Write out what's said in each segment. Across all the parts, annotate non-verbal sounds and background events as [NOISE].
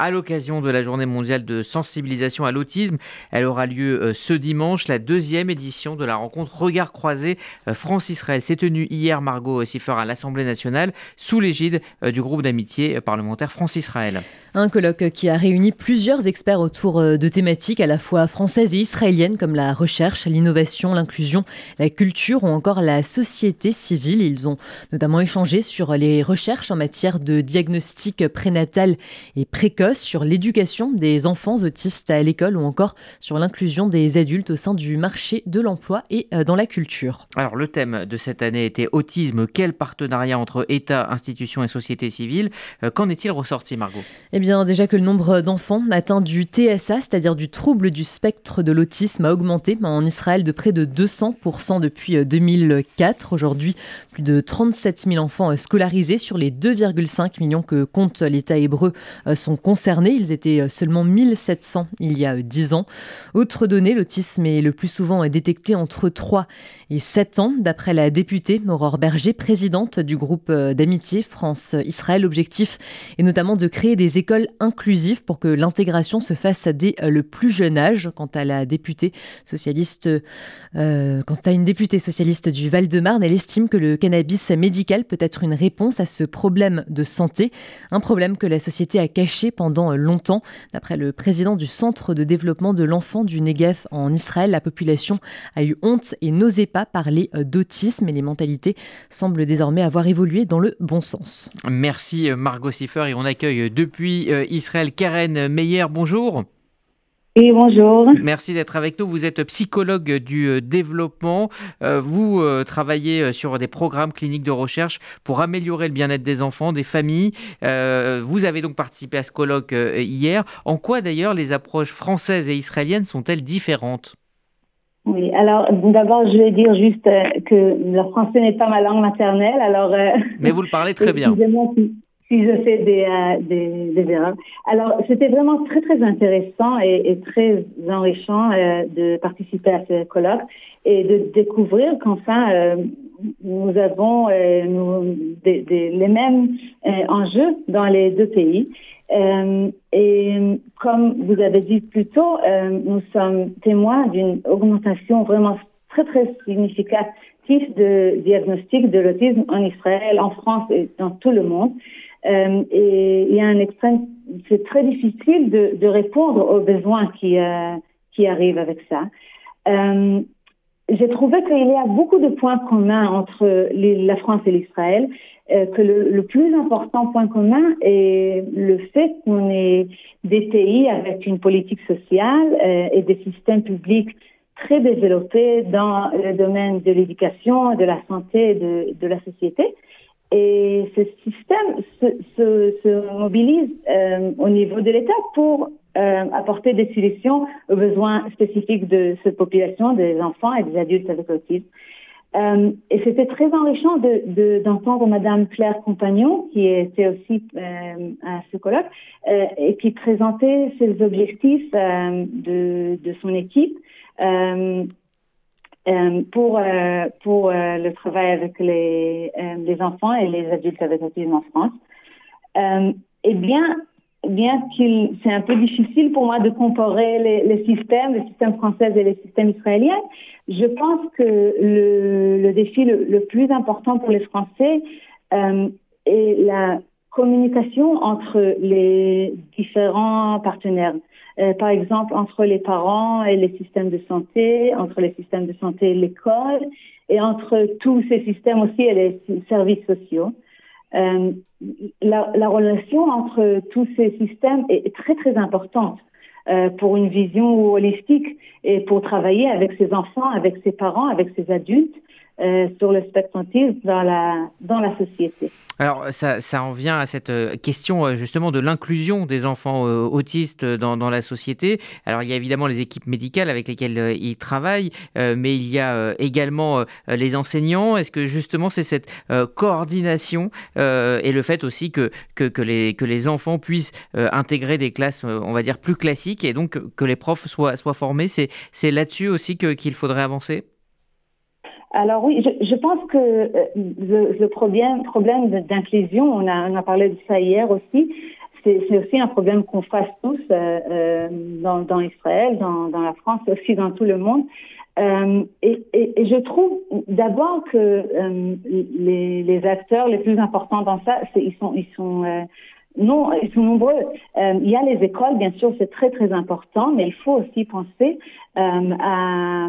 à l'occasion de la journée mondiale de sensibilisation à l'autisme. Elle aura lieu euh, ce dimanche, la deuxième édition de la rencontre Regard croisé euh, France-Israël. C'est tenu hier, Margot Siffer, à l'Assemblée nationale, sous l'égide euh, du groupe d'amitié parlementaire France-Israël. Un colloque qui a réuni plusieurs experts autour de thématiques à la fois françaises et israéliennes comme la recherche, l'innovation, l'inclusion, la culture ou encore la société civile. Ils ont notamment échangé sur les recherches en matière de diagnostic prénatal et précoce sur l'éducation des enfants autistes à l'école ou encore sur l'inclusion des adultes au sein du marché de l'emploi et euh, dans la culture. Alors le thème de cette année était autisme. Quel partenariat entre État, institutions et société civile euh, Qu'en est-il ressorti, Margot? Eh bien déjà que le nombre d'enfants atteints du TSA, c'est-à-dire du trouble du spectre de l'autisme, a augmenté en Israël de près de 200% depuis 2004. Euh, Aujourd'hui, de 37 000 enfants scolarisés sur les 2,5 millions que compte l'État hébreu sont concernés. Ils étaient euh, seulement 1700 il y a 10 euh, ans. Autre donnée, l'autisme est le plus souvent détecté entre 3 et 7 ans, d'après la députée Aurore Berger, présidente du groupe euh, d'amitié France-Israël. L'objectif est notamment de créer des écoles inclusives pour que l'intégration se fasse dès le plus jeune âge. Quant à la députée socialiste, quant à une députée socialiste du Val-de-Marne, elle estime que le cannabis médical peut être une réponse à ce problème de santé, un problème que la société a caché pendant longtemps. D'après le président du Centre de développement de l'enfant du Negev en Israël, la population a eu honte et n'osait pas parler d'autisme et les mentalités semblent désormais avoir évolué dans le bon sens. Merci Margot Siffer et on accueille depuis euh, Israël Karen Meyer. Bonjour bonjour. Merci d'être avec nous. Vous êtes psychologue du euh, développement. Euh, vous euh, travaillez sur des programmes cliniques de recherche pour améliorer le bien-être des enfants, des familles. Vous avez donc participé à ce colloque hier. En quoi d'ailleurs les approches françaises et israéliennes sont-elles différentes? Oui, alors d'abord, je vais dire juste que le français n'est pas ma langue maternelle. Alors, Mais vous le parlez très [LAUGHS] bien si je fais des, euh, des, des, erreurs. Alors, c'était vraiment très, très intéressant et, très enrichant euh, de participer à ce colloque et de découvrir qu'enfin, euh, nous avons des, des, les mêmes enjeux dans les deux pays. et comme vous avez dit plus tôt, nous sommes témoins d'une augmentation vraiment très, très significative de diagnostic de l'autisme en Israël, en France et dans tout le monde. Euh, et il y a un extrême, c'est très difficile de, répondre aux besoins qui, euh, arrivent avec ça. Euh, j'ai trouvé qu'il y a beaucoup de points communs entre la France et l'Israël, que le, plus important point commun est le fait qu'on est des pays avec une politique sociale et des systèmes publics très développés dans le domaine de l'éducation, de la santé de, de la société. Et ce système se, se, se mobilise euh, au niveau de l'État pour euh, apporter des solutions aux besoins spécifiques de cette population, des enfants et des adultes avec autisme. Euh, et c'était très enrichant d'entendre de, Madame Claire Compagnon, qui était aussi euh, à ce colloque, euh, et qui présentait ses objectifs euh, de, de, son équipe. Euh, pour euh, euh, le travail avec les, enfants et les adultes avec autisme en France. eh bien, bien qu'il c'est un peu difficile pour moi de comparer les, les, systèmes, les systèmes français et les systèmes israéliens, je pense que le, le défi le, le, plus important pour les Français est la communication entre les différents partenaires. Euh, par exemple, entre les parents et les systèmes de santé, entre les systèmes de santé et l'école, et entre tous ces systèmes aussi et les services sociaux. Euh, la, la, relation entre tous ces systèmes est très, très importante euh, pour une vision holistique et pour travailler avec ses enfants, avec ses parents, avec ses adultes euh, sur le spectre autisme dans la, dans la société. Alors, ça, ça en vient à cette euh, question euh, justement de l'inclusion des enfants autistes dans, dans, la société. Alors, il y a évidemment les équipes médicales avec lesquelles ils travaillent, mais il y a également les enseignants. Est-ce que justement c'est cette coordination et le fait aussi que, que, les, que les enfants puissent intégrer des classes, on va dire, plus classiques et donc que les profs soient, soient formés, c'est là-dessus aussi qu'il faudrait avancer? Alors oui, je, je pense que euh, le, le, problème, problème d'inclusion, on a, on a parlé de ça hier aussi, c'est aussi un problème qu'on fasse tous dans, dans, Israël, dans, dans, la France, aussi dans tout le monde. Et, et, et, je trouve d'abord que les, les, acteurs les plus importants dans ça, ils sont, ils sont non, ils sont nombreux. Euh, il y a les écoles, bien sûr, c'est très très important, mais il faut aussi penser euh, à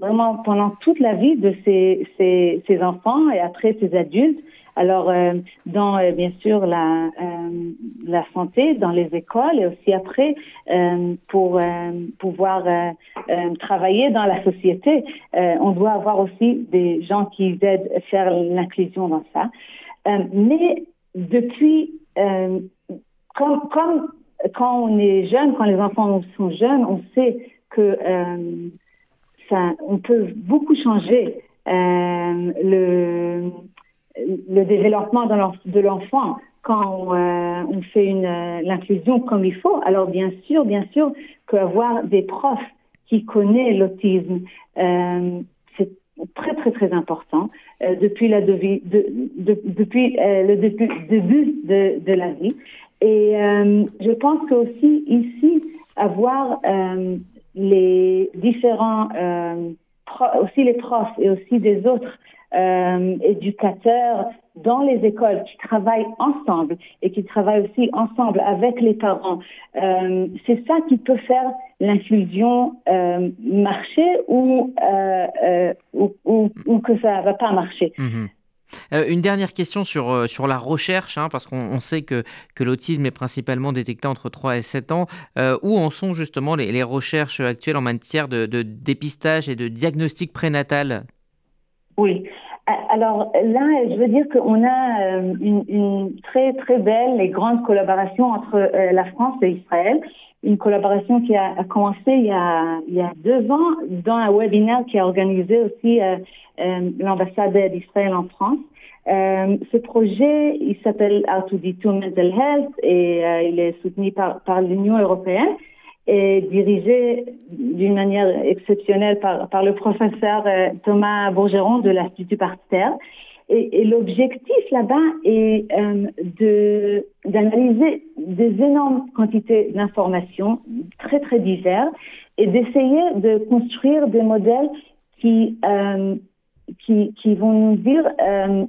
vraiment pendant toute la vie de ces, ces, enfants et après ces adultes. Alors, euh, dans bien sûr la, la santé, dans les écoles et aussi après pour pouvoir travailler dans la société, on doit avoir aussi des gens qui aident à faire l'inclusion dans ça. mais depuis euh, comme, quand on est jeune, quand les enfants sont jeunes, on sait que euh, peut beaucoup changer euh, le, développement de l'enfant quand on fait l'inclusion comme il faut. Alors bien sûr, bien sûr, qu'avoir des profs qui connaissent l'autisme, très très très important euh, depuis la de, de, depuis euh, le début, de, la vie. Et euh, je pense que aussi ici avoir les différents aussi les profs et aussi des autres éducateurs dans les écoles qui travaillent ensemble et qui travaillent aussi ensemble avec les parents, euh, c'est ça qui peut faire l'inclusion euh, marcher ou, euh, ou, ou, ou, que ça va pas marcher. Mmh. une dernière question sur, sur la recherche, hein, parce qu'on sait que, que l'autisme est principalement détecté entre 3 et 7 ans. où en sont justement les, les, recherches actuelles en matière de, de dépistage et de diagnostic prénatal? Oui, alors là, je veux dire qu'on a euh, une, une, très très belle et grande collaboration entre euh, la France et Israël. Une collaboration qui a, commencé il y a, il y a deux ans dans un webinaire qui a organisé aussi euh, l'ambassade d'Israël en France. ce projet, il s'appelle How to Mental Health et il est soutenu par, par l'Union européenne est dirigé d'une manière exceptionnelle par, le professeur euh, Thomas Bourgeron de l'Institut Pasteur. Et, l'objectif là-bas est euh, d'analyser des énormes quantités d'informations très très diverses et d'essayer de construire des modèles qui euh, qui, qui vont nous dire euh,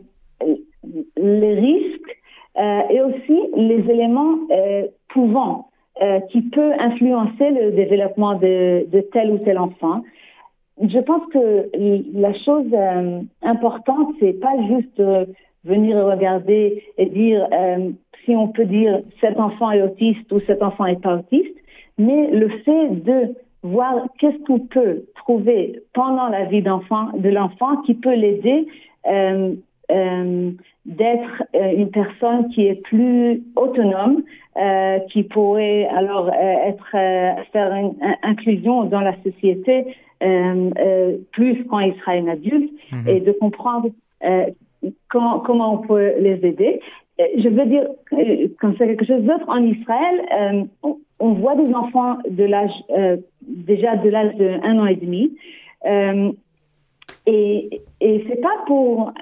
les risques et aussi les éléments pouvant euh, qui peut influencer le développement de, tel ou tel enfant. Je pense que la chose euh, importante, c'est pas juste euh, venir regarder et dire euh, si on peut dire cet enfant est autiste ou cet enfant est pas autiste, mais le fait de voir qu'est-ce qu'on peut trouver pendant la vie d'enfant de l'enfant qui peut l'aider euh, d'être euh, une personne qui est plus autonome, euh, qui pourrait alors être faire une, inclusion dans la société plus quand il sera un adulte mmh. et de comprendre comment comment on peut les aider. Je veux dire comme ça quelque chose d'autre en Israël, on, on, voit des enfants de l'âge déjà de l'âge de un an et demi et, et c'est pas pour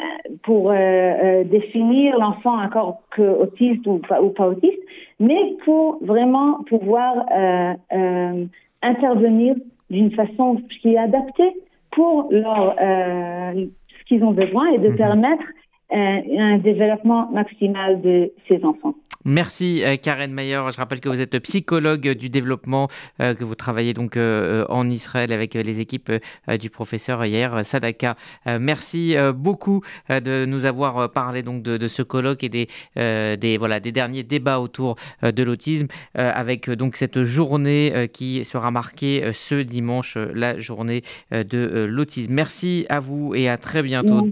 pour euh, euh, définir l'enfant encore que autiste ou pas, ou pas autiste, mais pour vraiment pouvoir euh, euh intervenir d'une façon qui est adaptée pour leur ce qu'ils ont besoin et de mmh. permettre un développement maximal de ces enfants. Merci euh, Karen Mayer. Je rappelle que vous êtes psychologue du développement, euh, que vous travaillez donc euh, en Israël avec les équipes du professeur hier Sadaka. Merci beaucoup de nous avoir parlé donc de, ce colloque et des, des voilà des derniers débats autour de l'autisme avec donc cette journée qui sera marquée ce dimanche, la journée de l'autisme. Merci à vous et à très bientôt.